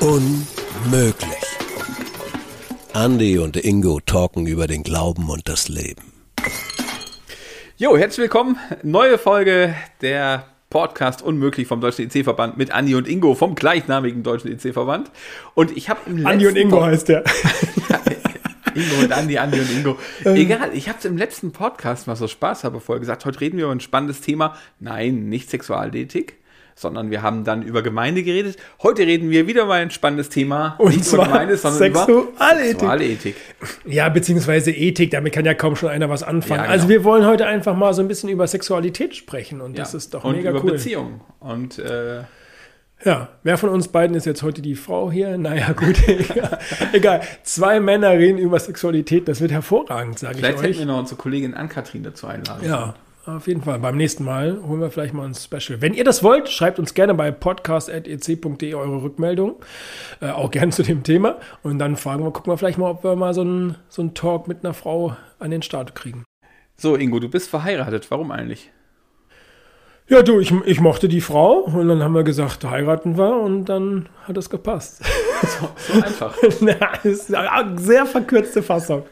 Unmöglich. Andy und Ingo talken über den Glauben und das Leben. Jo, herzlich willkommen. Neue Folge der Podcast Unmöglich vom Deutschen EC-Verband mit Andi und Ingo vom gleichnamigen Deutschen EC-Verband. Und ich habe im letzten Andi und Ingo heißt der. Ingo und Andi, Andi und Ingo. Egal, ich habe es im letzten Podcast mal so Spaß habe vorher gesagt, heute reden wir über ein spannendes Thema. Nein, nicht Sexualethik, sondern wir haben dann über Gemeinde geredet. Heute reden wir wieder mal ein spannendes Thema. Und nicht zwar über Gemeinde, sondern Sexualethik. über Sexualethik. Ja, beziehungsweise Ethik, damit kann ja kaum schon einer was anfangen. Ja, genau. Also wir wollen heute einfach mal so ein bisschen über Sexualität sprechen und das Ja. ist doch und mega über cool. Beziehungen. Und äh, Ja, wer von uns beiden ist jetzt heute die Frau hier? Naja, gut, egal. egal. Zwei Männer reden über Sexualität, das wird hervorragend, sage ich vielleicht hätten euch. wir noch unsere Kollegin Ann-Kathrin dazu einladen. Ja, auf jeden Fall. Beim nächsten Mal holen wir vielleicht mal ein Special. Wenn ihr das wollt, schreibt uns gerne bei podcast.ec.de eure Rückmeldung. Äh, auch gerne zu dem Thema. Und dann fragen wir, gucken wir vielleicht mal, ob wir mal so einen so einen Talk mit einer Frau an den Start kriegen. So, Ingo, du bist verheiratet. Warum eigentlich? Ja, du, ich, ich mochte die Frau und dann haben wir gesagt, heiraten wir und dann hat es gepasst. So, so einfach. Na, das ist eine sehr verkürzte Fassung.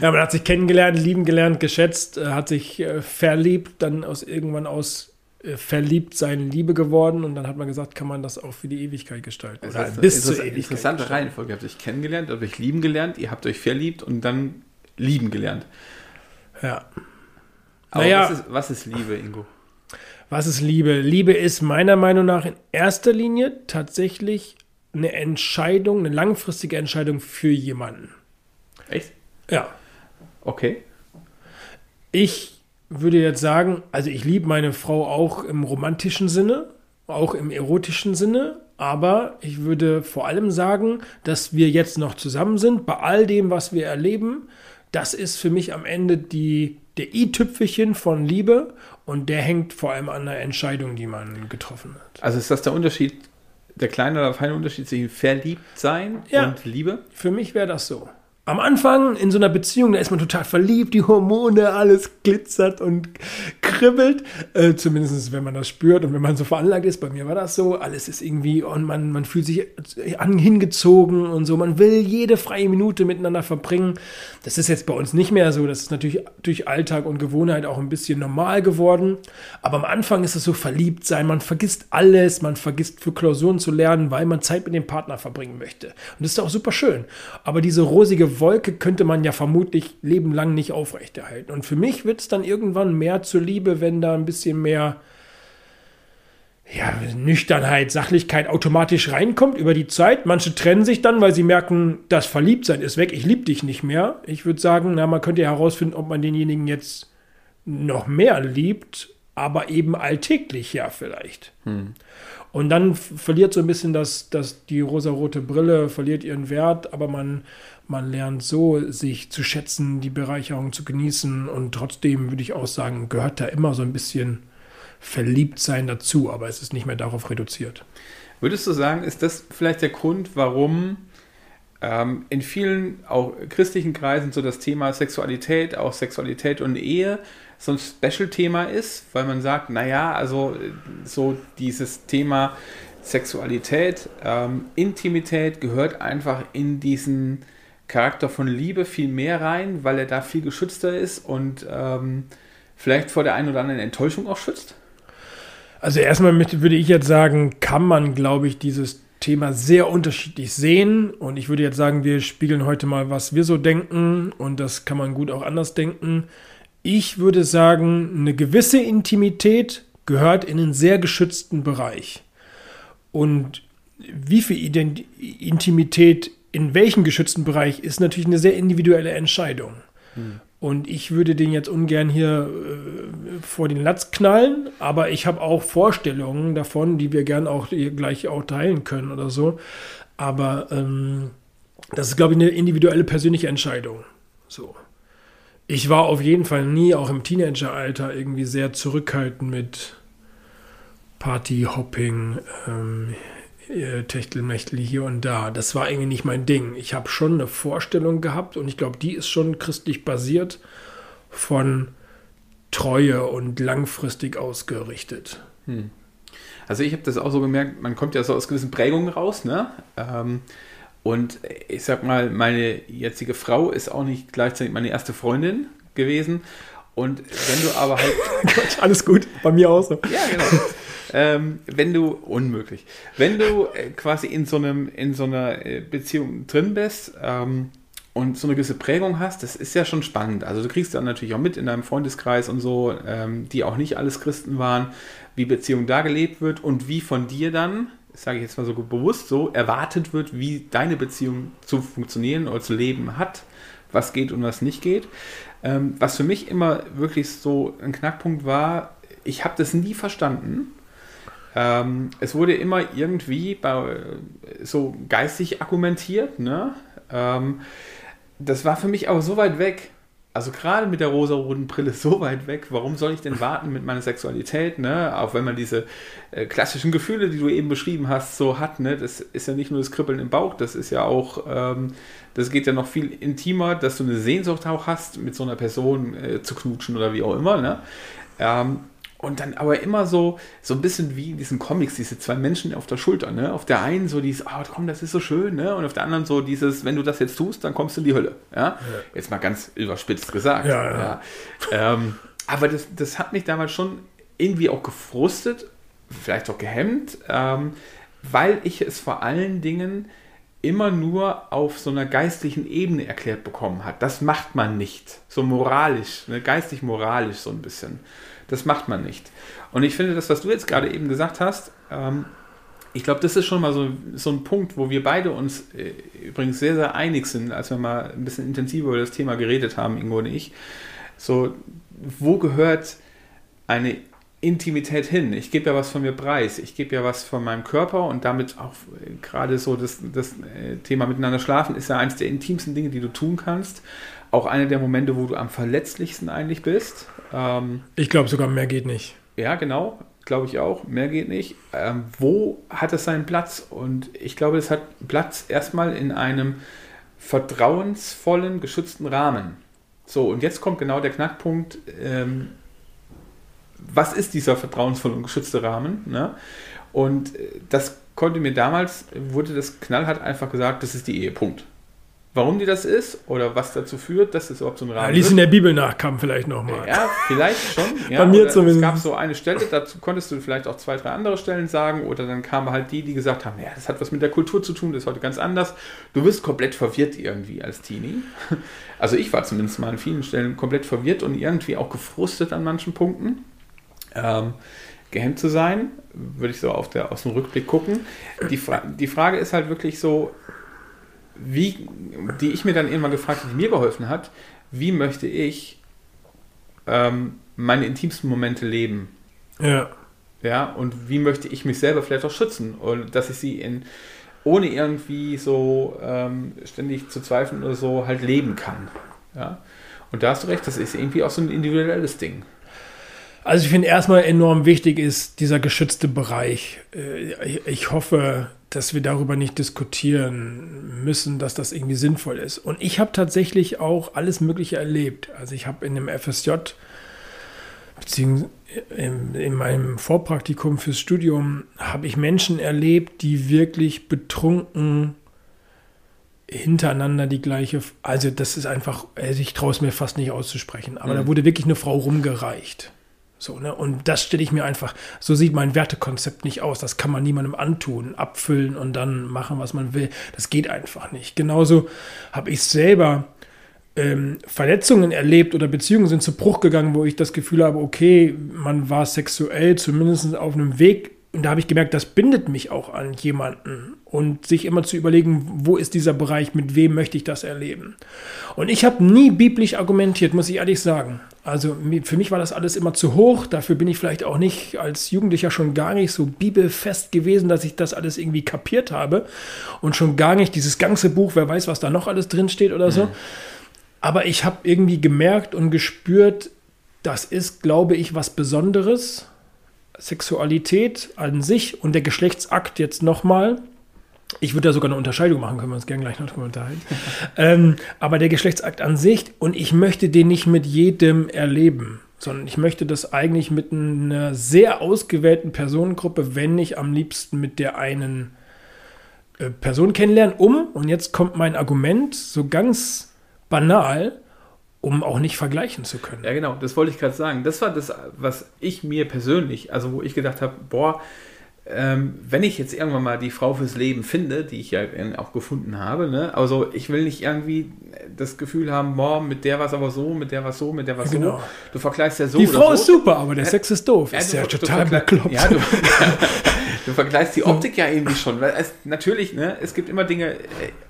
Ja, man hat sich kennengelernt, lieben gelernt, geschätzt, äh, hat sich äh, verliebt, dann aus irgendwann aus äh, verliebt sein Liebe geworden und dann hat man gesagt, kann man das auch für die Ewigkeit gestalten. Das Oder ist eine bis zur Ewigkeit. interessante gestalten. Reihenfolge. Ihr habt euch kennengelernt, ihr habt euch lieben gelernt, ihr habt euch verliebt und dann lieben gelernt. Ja. Aber Naja. was, ist, was ist Liebe, Ingo? Was ist Liebe? Liebe ist meiner Meinung nach in erster Linie tatsächlich eine Entscheidung, eine langfristige Entscheidung für jemanden. Echt? Ja. Okay. Ich würde jetzt sagen, also ich liebe meine Frau auch im romantischen Sinne, auch im erotischen Sinne, aber ich würde vor allem sagen, dass wir jetzt noch zusammen sind, bei all dem, was wir erleben. Das ist für mich am Ende die, der i-Tüpfelchen von Liebe und der hängt vor allem an der Entscheidung, die man getroffen hat. Also ist das der Unterschied, der kleine oder feine Unterschied zwischen verliebt sein Ja. und Liebe? Für mich wäre das so. Am Anfang in so einer Beziehung, da ist man total verliebt, die Hormone, alles glitzert und kribbelt. Äh, zumindest wenn man das spürt und wenn man so veranlagt ist. Bei mir war das so. Alles ist irgendwie und man, man fühlt sich an, hingezogen und so. Man will jede freie Minute miteinander verbringen. Das ist jetzt bei uns nicht mehr so. Das ist natürlich durch Alltag und Gewohnheit auch ein bisschen normal geworden. Aber am Anfang ist es so verliebt sein. Man vergisst alles. Man vergisst für Klausuren zu lernen, weil man Zeit mit dem Partner verbringen möchte. Und das ist auch super schön. Aber diese rosige Wolke könnte man ja vermutlich lebenlang nicht aufrechterhalten. Und für mich wird es dann irgendwann mehr zur Liebe, wenn da ein bisschen mehr ja, Nüchternheit, Sachlichkeit automatisch reinkommt über die Zeit. Manche trennen sich dann, weil sie merken, das Verliebtsein ist weg, ich liebe dich nicht mehr. Ich würde sagen, na, man könnte ja herausfinden, ob man denjenigen jetzt noch mehr liebt, aber eben alltäglich ja vielleicht. Und dann verliert so ein bisschen das, das, die rosarote Brille, verliert ihren Wert, aber man, man lernt so, sich zu schätzen, die Bereicherung zu genießen und trotzdem würde ich auch sagen, gehört da immer so ein bisschen Verliebtsein dazu, aber es ist nicht mehr darauf reduziert. Würdest du sagen, ist das vielleicht der Grund, warum ähm, in vielen auch christlichen Kreisen so das Thema Sexualität, auch Sexualität und Ehe so ein Special-Thema ist, weil man sagt, naja, also so dieses Thema Sexualität, ähm, Intimität gehört einfach in diesen Charakter von Liebe viel mehr rein, weil er da viel geschützter ist und ähm, vielleicht vor der einen oder anderen Enttäuschung auch schützt? Also erstmal möchte, würde ich jetzt sagen, kann man, glaube ich, dieses Thema sehr unterschiedlich sehen. Und ich würde jetzt sagen, wir spiegeln heute mal, was wir so denken. Und das kann man gut auch anders denken. Ich würde sagen, eine gewisse Intimität gehört in einen sehr geschützten Bereich. Und wie viel Ident Intimität in welchem geschützten Bereich ist natürlich eine sehr individuelle Entscheidung. Und ich würde den jetzt ungern hier äh, vor den Latz knallen, aber ich habe auch Vorstellungen davon, die wir gern auch gleich auch teilen können oder so. Aber ähm, das ist, glaube ich, eine individuelle persönliche Entscheidung. So. Ich war auf jeden Fall nie, auch im Teenageralter, irgendwie sehr zurückhaltend mit Partyhopping, ähm, äh, Techtelmechtel hier und da. Das war irgendwie nicht mein Ding. Ich habe schon eine Vorstellung gehabt und ich glaube, die ist schon christlich basiert von Treue und langfristig ausgerichtet. Also ich habe das auch so gemerkt, man kommt ja so aus gewissen Prägungen raus, ne? Ähm, und ich sag mal, meine jetzige Frau ist auch nicht gleichzeitig meine erste Freundin gewesen. Und wenn du aber halt. Gott, alles gut, bei mir auch so. Ja, genau. ähm, wenn du, unmöglich, wenn du äh, quasi in so, einem, in so einer äh, Beziehung drin bist ähm, und so eine gewisse Prägung hast, das ist ja schon spannend. Also du kriegst dann natürlich auch mit in deinem Freundeskreis und so, ähm, die auch nicht alles Christen waren, wie Beziehung da gelebt wird und wie von dir dann, sage ich jetzt mal so bewusst so, erwartet wird, wie deine Beziehung zu funktionieren oder zu leben hat, was geht und was nicht geht. Ähm, was für mich immer wirklich so ein Knackpunkt war, ich habe das nie verstanden. Ähm, es wurde immer irgendwie bei, so geistig argumentiert. Ne? Ähm, das war für mich aber so weit weg. Also gerade mit der rosa-roten Brille so weit weg, warum soll ich denn warten mit meiner Sexualität, ne? Auch wenn man diese äh, klassischen Gefühle, die du eben beschrieben hast, so hat, ne? Das ist ja nicht nur das Kribbeln im Bauch, das ist ja auch, ähm, das geht ja noch viel intimer, dass du eine Sehnsucht auch hast, mit so einer Person äh, zu knutschen oder wie auch immer, ne? Ähm, und dann aber immer so, so ein bisschen wie in diesen Comics, diese zwei Menschen auf der Schulter, ne? Auf der einen so dieses, ah, oh, komm, das ist so schön, ne? Und auf der anderen so dieses, wenn du das jetzt tust, dann kommst du in die Hölle, ja? ja. Jetzt mal ganz überspitzt gesagt. Ja, ja. ja. Ähm, aber das, das hat mich damals schon irgendwie auch gefrustet, vielleicht auch gehemmt, ähm, weil ich es vor allen Dingen immer nur auf so einer geistlichen Ebene erklärt bekommen hat. Das macht man nicht. So moralisch, ne? geistig-moralisch so ein bisschen. Das macht man nicht. Und ich finde, das, was du jetzt gerade eben gesagt hast, ähm, ich glaube, das ist schon mal so, so ein Punkt, wo wir beide uns äh, übrigens sehr, sehr einig sind, als wir mal ein bisschen intensiver über das Thema geredet haben, Ingo und ich. So, wo gehört eine Intimität hin? Ich gebe ja was von mir preis. Ich gebe ja was von meinem Körper und damit auch äh, gerade so das, das äh, Thema miteinander schlafen ist ja eines der intimsten Dinge, die du tun kannst. Auch einer der Momente, wo du am verletzlichsten eigentlich bist. Ähm, ich glaube sogar, mehr geht nicht. Ja, genau. Glaube ich auch. Mehr geht nicht. Ähm, wo hat es seinen Platz? Und ich glaube, es hat Platz erstmal in einem vertrauensvollen, geschützten Rahmen. So, und jetzt kommt genau der Knackpunkt. Ähm, was ist dieser vertrauensvolle und geschützte Rahmen? Ne? Und äh, das konnte mir damals, wurde das knallhart einfach gesagt, das ist die Ehe, Punkt. Warum die das ist oder was dazu führt, dass es überhaupt so ein Rahmen ja, Lies in der Bibel nachkam vielleicht nochmal. Ja, vielleicht schon. Ja, Bei mir zumindest. Es gab so eine Stelle, dazu konntest du vielleicht auch zwei, drei andere Stellen sagen oder dann kamen halt die, die gesagt haben, ja, das hat was mit der Kultur zu tun, das ist heute ganz anders. Du wirst komplett verwirrt irgendwie als Teenie. Also ich war zumindest mal an vielen Stellen komplett verwirrt und irgendwie auch gefrustet an manchen Punkten. Ähm, gehemmt zu sein, würde ich so auf der, aus dem Rückblick gucken. Die, Fra die Frage ist halt wirklich so, wie, die ich mir dann irgendwann gefragt habe, die mir geholfen hat, wie möchte ich ähm, meine intimsten Momente leben? Ja. Ja, und wie möchte ich mich selber vielleicht auch schützen? Und dass ich sie in, ohne irgendwie so ähm, ständig zu zweifeln oder so halt leben kann. Ja. Und da hast du recht, das ist irgendwie auch so ein individuelles Ding. Also ich finde erstmal enorm wichtig ist dieser geschützte Bereich. Äh, ich hoffe, dass wir darüber nicht diskutieren müssen, dass das irgendwie sinnvoll ist. Und ich habe tatsächlich auch alles Mögliche erlebt. Also ich habe in dem FSJ beziehungsweise in, in meinem Vorpraktikum fürs Studium habe ich Menschen erlebt, die wirklich betrunken hintereinander die gleiche, also das ist einfach, also ich traue es mir fast nicht auszusprechen, aber mhm. da wurde wirklich eine Frau rumgereicht. So, ne? Und das stelle ich mir einfach, so sieht mein Wertekonzept nicht aus. Das kann man niemandem antun, abfüllen und dann machen, was man will. Das geht einfach nicht. Genauso habe ich selber ähm, Verletzungen erlebt oder Beziehungen sind zu Bruch gegangen, wo ich das Gefühl habe, okay, man war sexuell zumindest auf einem Weg und da habe ich gemerkt, das bindet mich auch an jemanden. Und sich immer zu überlegen, wo ist dieser Bereich, mit wem möchte ich das erleben. Und ich habe nie biblisch argumentiert, muss ich ehrlich sagen. Also für mich war das alles immer zu hoch. Dafür bin ich vielleicht auch nicht als Jugendlicher schon gar nicht so bibelfest gewesen, dass ich das alles irgendwie kapiert habe. Und schon gar nicht dieses ganze Buch, wer weiß, was da noch alles drin steht oder so. Mhm. Aber ich habe irgendwie gemerkt und gespürt, das ist, glaube ich, was Besonderes Sexualität an sich und der Geschlechtsakt jetzt nochmal. Ich würde da sogar eine Unterscheidung machen, können wir uns gerne gleich noch drüber unterhalten. ähm, aber der Geschlechtsakt an sich und ich möchte den nicht mit jedem erleben. sondern ich möchte das eigentlich mit einer sehr ausgewählten Personengruppe, wenn nicht am liebsten mit der einen äh, Person kennenlernen, um, und jetzt kommt mein Argument, so ganz banal, um auch nicht vergleichen zu können. Ja, genau, das wollte ich gerade sagen. Das war das, was ich mir persönlich, also wo ich gedacht habe, boah, ähm, wenn ich jetzt irgendwann mal die Frau fürs Leben finde, die ich ja auch gefunden habe, ne? also ich will nicht irgendwie das Gefühl haben, boah, mit der war es aber so, mit der war es so, mit der war es Genau. so. Du vergleichst ja so. Die Frau so. ist super, aber der Sex ist doof. Ja, ist du- ja total bekloppt. Ja, du, du vergleichst die Optik ja irgendwie schon, weil es natürlich, ne, es gibt immer Dinge äh,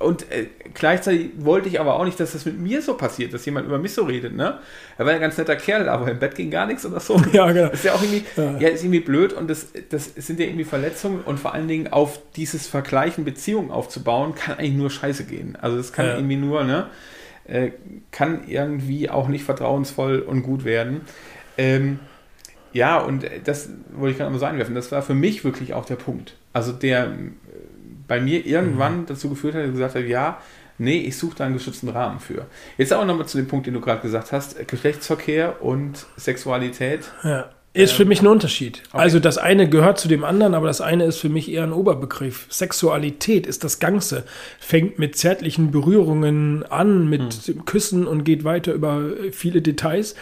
und äh, gleichzeitig wollte ich aber auch nicht, dass das mit mir so passiert, dass jemand über mich so redet, ne? Er war ja ein ganz netter Kerl, aber im Bett ging gar nichts oder so. Ja, genau. Das ist ja auch irgendwie, Ja. ja, ist irgendwie blöd und das, das sind ja irgendwie Verletzungen und vor allen Dingen auf dieses Vergleichen Beziehungen aufzubauen, kann eigentlich nur scheiße gehen. Also das kann Ja. irgendwie nur, ne, äh, kann irgendwie auch nicht vertrauensvoll und gut werden. Ähm, ja, und das wollte ich gerade mal so einwerfen. Das war für mich wirklich auch der Punkt. Also der äh, bei mir irgendwann Mhm. dazu geführt hat, dass ich gesagt habe, ja, nee, ich suche da einen geschützten Rahmen für. Jetzt auch nochmal zu dem Punkt, den du gerade gesagt hast, äh, Geschlechtsverkehr und Sexualität. Ja. Ist für mich ein Unterschied. okay. Also das eine gehört zu dem anderen, aber das eine ist für mich eher ein Oberbegriff. Sexualität ist das Ganze. Fängt mit zärtlichen Berührungen an, mit Hm. Küssen und geht weiter über viele Details,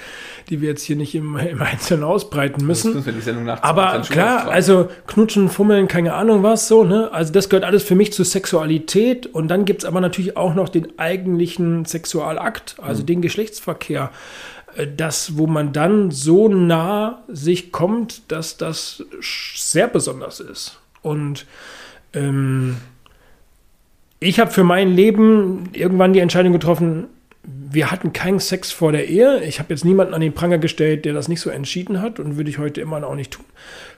die wir jetzt hier nicht im, im Einzelnen ausbreiten müssen. Aber 20 schon klar, also knutschen, fummeln, keine Ahnung was, so, ne? Also das gehört alles für mich zur Sexualität. Und dann gibt es aber natürlich auch noch den eigentlichen Sexualakt, also den Geschlechtsverkehr. Äh, Das, wo man dann so nah sich kommt, dass das sehr besonders ist. Und ähm, ich habe für mein Leben irgendwann die Entscheidung getroffen, wir hatten keinen Sex vor der Ehe. Ich habe jetzt niemanden an den Pranger gestellt, der das nicht so entschieden hat und würde ich heute immer noch nicht tun.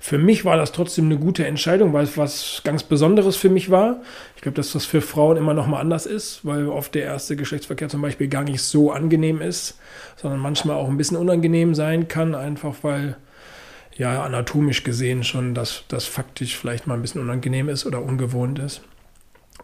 Für mich war das trotzdem eine gute Entscheidung, weil es was ganz Besonderes für mich war. Ich glaube, dass das für Frauen immer noch mal anders ist, weil oft der erste Geschlechtsverkehr zum Beispiel gar nicht so angenehm ist, sondern manchmal auch ein bisschen unangenehm sein kann, einfach weil ja anatomisch gesehen schon das, das faktisch vielleicht mal ein bisschen unangenehm ist oder ungewohnt ist.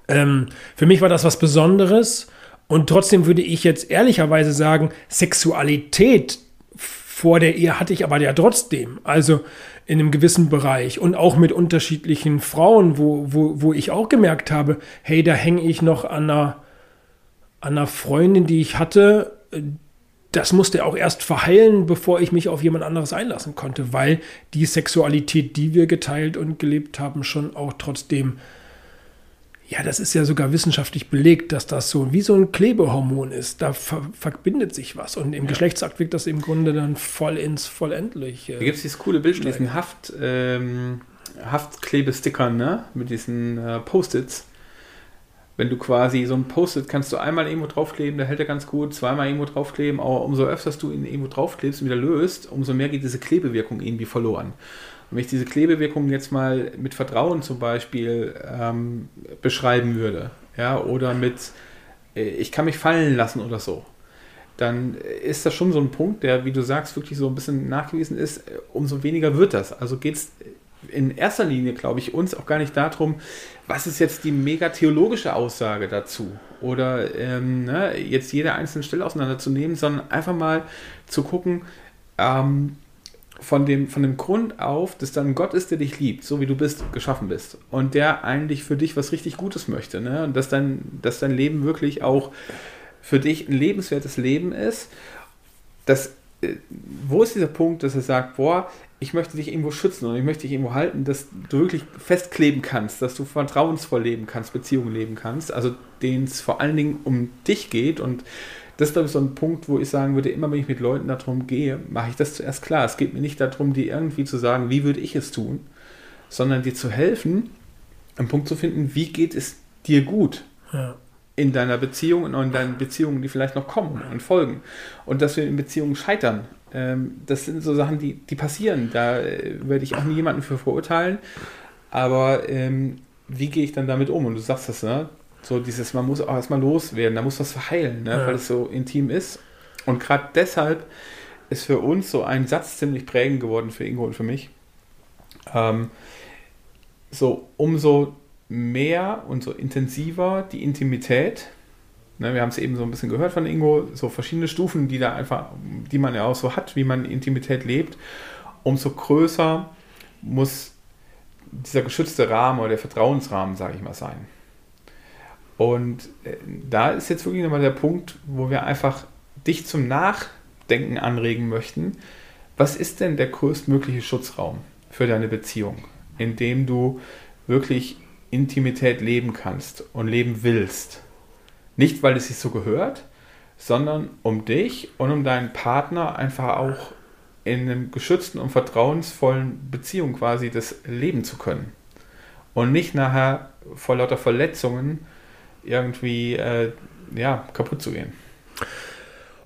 Ähm, für mich war das was Besonderes und trotzdem würde ich jetzt ehrlicherweise sagen, Sexualität vor der Ehe hatte ich aber ja trotzdem. Also in einem gewissen Bereich und auch mit unterschiedlichen Frauen, wo, wo, wo ich auch gemerkt habe, hey, da hänge ich noch an einer, an einer Freundin, die ich hatte. Das musste auch erst verheilen, bevor ich mich auf jemand anderes einlassen konnte, weil die Sexualität, die wir geteilt und gelebt haben, schon auch trotzdem ja, das ist ja sogar wissenschaftlich belegt, dass das so wie so ein Klebehormon ist. Da ver verbindet sich was. Und im Geschlechtsakt wirkt das im Grunde dann voll ins Vollendliche. Da gibt es dieses coole Bild mit diesen Haft, ähm, Haftklebestickern, ne? Mit diesen äh, Post-its. Wenn du quasi so ein Post-it kannst du einmal irgendwo draufkleben, da hält er ganz gut, zweimal irgendwo draufkleben, aber umso öfter du ihn irgendwo draufklebst und wieder löst, umso mehr geht diese Klebewirkung irgendwie verloren. Wenn ich diese Klebewirkung jetzt mal mit Vertrauen zum Beispiel ähm, beschreiben würde, ja, oder mit äh, ich kann mich fallen lassen oder so, dann ist das schon so ein Punkt, der, wie du sagst, wirklich so ein bisschen nachgewiesen ist, umso weniger wird das. Also geht es in erster Linie, glaube ich, uns auch gar nicht darum, was ist jetzt die mega theologische Aussage dazu oder ähm, ne, jetzt jede einzelne Stelle auseinanderzunehmen, sondern einfach mal zu gucken, ähm, von dem, von dem Grund auf, dass dann Gott ist, der dich liebt, so wie du bist, geschaffen bist. Und der eigentlich für dich was richtig Gutes möchte. Ne? Und dass dein, dass dein Leben wirklich auch für dich ein lebenswertes Leben ist. Das, äh, wo ist dieser Punkt, dass er sagt, boah, ich möchte dich irgendwo schützen und ich möchte dich irgendwo halten, dass du wirklich festkleben kannst, dass du vertrauensvoll leben kannst, Beziehungen leben kannst, also denen es vor allen Dingen um dich geht und das ist, glaube ich, so ein Punkt, wo ich sagen würde, immer wenn ich mit Leuten darum gehe, mache ich das zuerst klar. Es geht mir nicht darum, dir irgendwie zu sagen, wie würde ich es tun, sondern dir zu helfen, einen Punkt zu finden, wie geht es dir gut Ja. in deiner Beziehung und in deinen Beziehungen, die vielleicht noch kommen und folgen. Und dass wir in Beziehungen scheitern, ähm, das sind so Sachen, die, die passieren. Da äh, werde ich auch nie jemanden für verurteilen. Aber ähm, wie gehe ich dann damit um? Und du sagst das, ne? So dieses, man muss auch erstmal loswerden, da muss was verheilen, ne? Ja. weil es so intim ist. Und gerade deshalb ist für uns so ein Satz ziemlich prägend geworden für Ingo und für mich. Ähm, so, umso mehr und so intensiver die Intimität, Ne, wir haben es eben so ein bisschen gehört von Ingo, so verschiedene Stufen, die da einfach, die man ja auch so hat, wie man Intimität lebt. Umso größer muss dieser geschützte Rahmen oder der Vertrauensrahmen, sage ich mal, sein. Und äh, da ist jetzt wirklich nochmal der Punkt, wo wir einfach dich zum Nachdenken anregen möchten. Was ist denn der größtmögliche Schutzraum für deine Beziehung, in dem du wirklich Intimität leben kannst und leben willst? Nicht, weil es sich so gehört, sondern um dich und um deinen Partner einfach auch in einem geschützten und vertrauensvollen Beziehung quasi das leben zu können. Und nicht nachher vor lauter Verletzungen irgendwie äh, ja, kaputt zu gehen.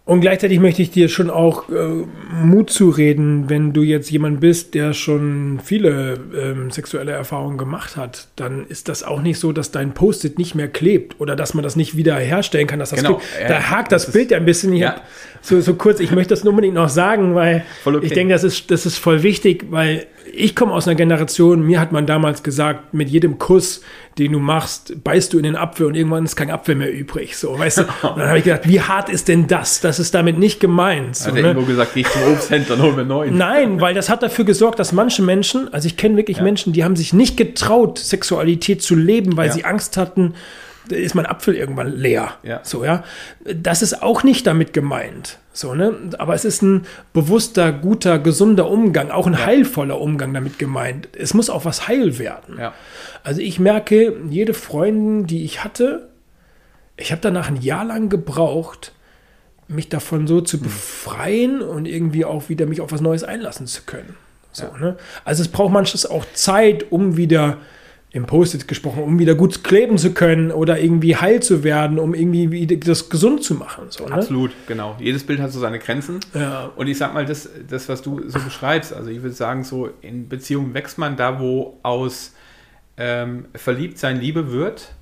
Und gleichzeitig möchte ich dir schon auch äh, Mut zureden, wenn du jetzt jemand bist, der schon viele ähm, sexuelle Erfahrungen gemacht hat, dann ist das auch nicht so, dass dein Post-it nicht mehr klebt oder dass man das nicht wieder herstellen kann, dass das Genau, klebt. Da hakt das, das Bild ja ein bisschen. Ich ja. so, so kurz, ich möchte das nur unbedingt noch sagen, weil okay. ich denke, das ist, das ist voll wichtig, weil ich komme aus einer Generation, mir hat man damals gesagt, mit jedem Kuss, den du machst, beißt du in den Apfel und irgendwann ist kein Apfel mehr übrig. So, weißt du? Und dann habe ich gedacht, wie hart ist denn das? Das ist damit nicht gemeint. So, Hat der ne? Ingo gesagt, geh ich zum Obsthändler und hol mir neuen. Nein, weil das hat dafür gesorgt, dass manche Menschen, also ich kenne wirklich Menschen, die haben sich nicht getraut, Sexualität zu leben, weil Ja. sie Angst hatten, ist mein Apfel irgendwann leer. Ja. So, ja. Das ist auch nicht damit gemeint. So, ne? Aber es ist ein bewusster, guter, gesunder Umgang, auch ein heilvoller Umgang damit gemeint. Es muss auch was heil werden. Ja. Also ich merke, jede Freundin, die ich hatte, ich habe danach ein Jahr lang gebraucht, mich davon so Hm. zu befreien und irgendwie auch wieder mich auf was Neues einlassen zu können. So, ne? Also es braucht manches auch Zeit, um wieder im Post-it gesprochen, um wieder gut kleben zu können oder irgendwie heil zu werden, um irgendwie das gesund zu machen. So, ne? Absolut, genau. Jedes Bild hat so seine Grenzen. Ja. Und ich sag mal, das, das, was du so beschreibst, also ich würde sagen, so in Beziehungen wächst man da, wo aus ähm, Verliebtsein Liebe wird.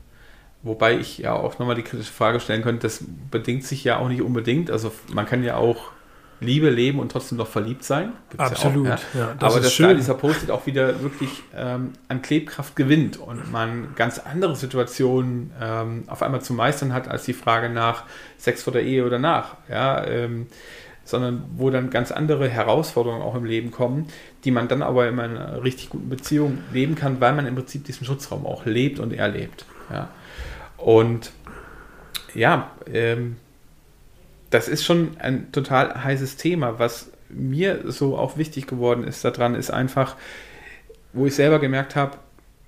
Wobei ich ja auch nochmal die kritische Frage stellen könnte, das bedingt sich ja auch nicht unbedingt. Also man kann ja auch Liebe leben und trotzdem noch verliebt sein. Gibt's Absolut, Ja ja, auch, das Aber dass schön. da dieser Post-it auch wieder wirklich ähm, an Klebkraft gewinnt und man ganz andere Situationen ähm, auf einmal zu meistern hat, als die Frage nach Sex vor der Ehe oder nach. Ja, ähm, sondern wo dann ganz andere Herausforderungen auch im Leben kommen, die man dann aber in einer richtig guten Beziehung leben kann, weil man im Prinzip diesen Schutzraum auch lebt und erlebt. Ja. Und ja, ähm, das ist schon ein total heißes Thema. Was mir so auch wichtig geworden ist daran, ist einfach, wo ich selber gemerkt habe,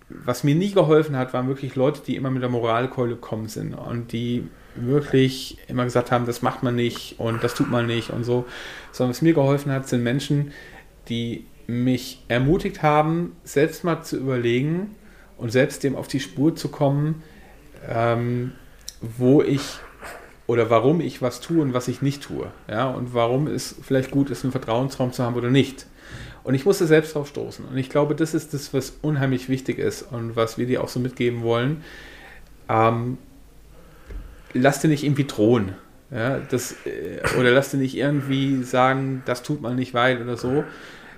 was mir nie geholfen hat, waren wirklich Leute, die immer mit der Moralkeule gekommen sind und die wirklich immer gesagt haben, das macht man nicht und das tut man nicht und so. Sondern was mir geholfen hat, sind Menschen, die mich ermutigt haben, selbst mal zu überlegen und selbst dem auf die Spur zu kommen, ähm, wo ich oder warum ich was tue und was ich nicht tue. Ja, und warum es vielleicht gut ist, einen Vertrauensraum zu haben oder nicht. Und ich musste selbst drauf stoßen. Und ich glaube, das ist das, was unheimlich wichtig ist und was wir dir auch so mitgeben wollen. Ähm, lass dir nicht irgendwie drohen. Ja, das, äh, oder lass dir nicht irgendwie sagen, das tut man nicht weil oder so.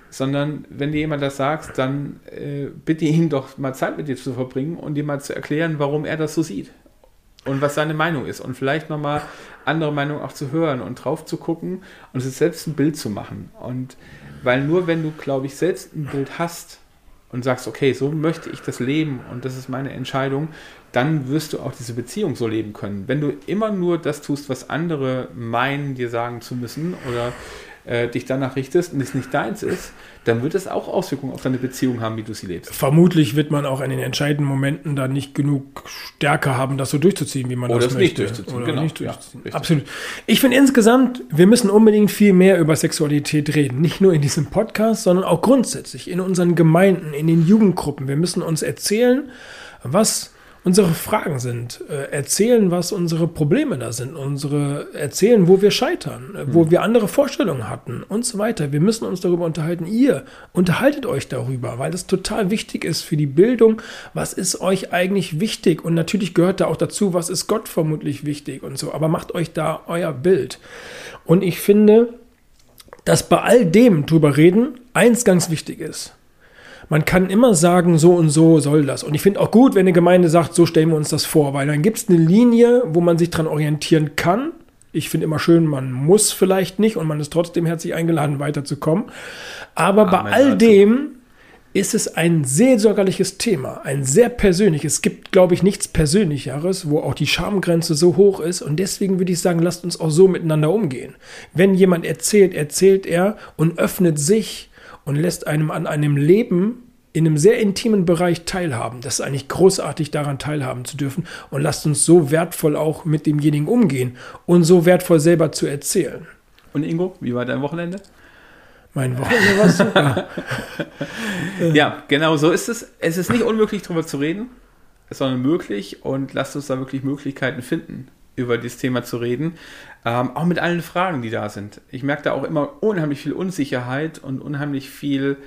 Sondern wenn dir jemand das sagt, dann äh, bitte ihn doch mal Zeit mit dir zu verbringen und dir mal zu erklären, warum er das so sieht und was seine Meinung ist und vielleicht nochmal andere Meinungen auch zu hören und drauf zu gucken und sich selbst ein Bild zu machen. Und weil nur wenn du, glaube ich, selbst ein Bild hast und sagst, okay, so möchte ich das leben und das ist meine Entscheidung, dann wirst du auch diese Beziehung so leben können. Wenn du immer nur das tust, was andere meinen, dir sagen zu müssen oder äh, dich danach richtest und es nicht deins ist, dann wird es auch Auswirkungen auf deine Beziehung haben, wie du sie lebst. Vermutlich wird man auch in den entscheidenden Momenten dann nicht genug Stärke haben, das so durchzuziehen, wie man Oder das nicht möchte. durchzuziehen, Oder genau. nicht Ja, durchzuziehen. richtig. Absolut. Ich finde insgesamt, wir müssen unbedingt viel mehr über Sexualität reden. Nicht nur in diesem Podcast, sondern auch grundsätzlich in unseren Gemeinden, in den Jugendgruppen. Wir müssen uns erzählen, was unsere Fragen sind, äh, erzählen, was unsere Probleme da sind, unsere erzählen, wo wir scheitern, äh, wo wir andere Vorstellungen hatten und so weiter. Wir müssen uns darüber unterhalten. Ihr unterhaltet euch darüber, weil das total wichtig ist für die Bildung. Was ist euch eigentlich wichtig? Und natürlich gehört da auch dazu, was ist Gott vermutlich wichtig und so. Aber macht euch da euer Bild. Und ich finde, dass bei all dem drüber reden eins ganz wichtig ist. Man kann immer sagen, so und so soll das. Und ich finde auch gut, wenn eine Gemeinde sagt, so stellen wir uns das vor, weil dann gibt es eine Linie, wo man sich dran orientieren kann. Ich finde immer schön, man muss vielleicht nicht und man ist trotzdem herzlich eingeladen, weiterzukommen. Aber Amen, bei all dem ist es ein seelsorgerliches Thema, ein sehr persönliches. Es gibt, glaube ich, nichts Persönlicheres, wo auch die Schamgrenze so hoch ist. Und deswegen würde ich sagen, lasst uns auch so miteinander umgehen. Wenn jemand erzählt, erzählt er und öffnet sich und lässt einem an einem Leben in einem sehr intimen Bereich teilhaben. Das ist eigentlich großartig, daran teilhaben zu dürfen. Und lasst uns so wertvoll auch mit demjenigen umgehen und so wertvoll selber zu erzählen. Und Ingo, wie war dein Wochenende? Mein Wochenende war super. ja, genau so ist es. Es ist nicht unmöglich, darüber zu reden, sondern möglich und lasst uns da wirklich Möglichkeiten finden, über dieses Thema zu reden. Ähm, auch mit allen Fragen, die da sind. Ich merke da auch immer unheimlich viel Unsicherheit und unheimlich viel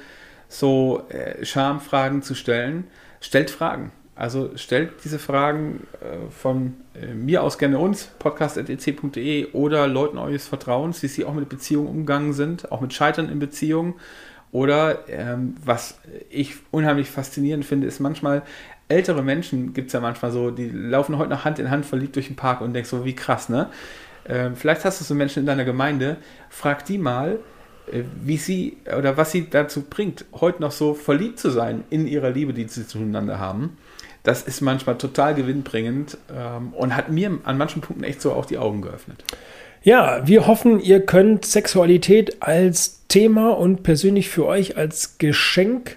so äh, Schamfragen zu stellen. Stellt Fragen. Also stellt diese Fragen äh, von äh, mir aus gerne uns, podcast.ec.de oder Leuten eures Vertrauens, wie sie auch mit Beziehungen umgegangen sind, auch mit Scheitern in Beziehungen. Oder ähm, was ich unheimlich faszinierend finde, ist manchmal, ältere Menschen gibt es ja manchmal so, die laufen heute noch Hand in Hand verliebt durch den Park und denkst so, wie krass, ne? Ähm, vielleicht hast du so Menschen in deiner Gemeinde, frag die mal, äh, wie sie oder was sie dazu bringt, heute noch so verliebt zu sein in ihrer Liebe, die sie zueinander haben das ist manchmal total gewinnbringend ähm, und hat mir an manchen Punkten echt so auch die Augen geöffnet. Ja, wir hoffen, ihr könnt Sexualität als Thema und persönlich für euch als Geschenk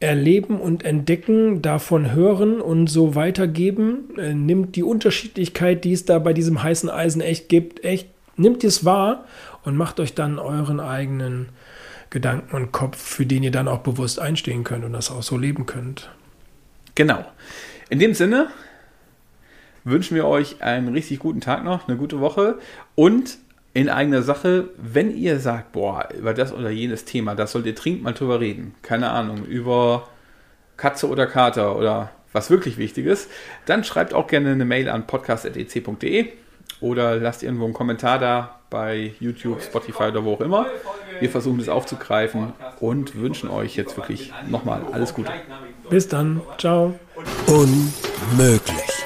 erleben und entdecken, davon hören und so weitergeben. Äh, nimmt die Unterschiedlichkeit, die es da bei diesem heißen Eisen echt gibt, echt, nimmt es wahr und macht euch dann euren eigenen Gedanken und Kopf, für den ihr dann auch bewusst einstehen könnt und das auch so leben könnt. Genau. In dem Sinne wünschen wir euch einen richtig guten Tag noch, eine gute Woche und in eigener Sache, wenn ihr sagt, boah, über das oder jenes Thema, das sollt ihr dringend mal drüber reden. Keine Ahnung, über Katze oder Kater oder was wirklich wichtig ist, dann schreibt auch gerne eine Mail an podcast.ec.de oder lasst irgendwo einen Kommentar da bei YouTube, Spotify oder wo auch immer. Wir versuchen das aufzugreifen und wünschen euch jetzt wirklich nochmal alles Gute. Bis dann. Ciao. Unmöglich.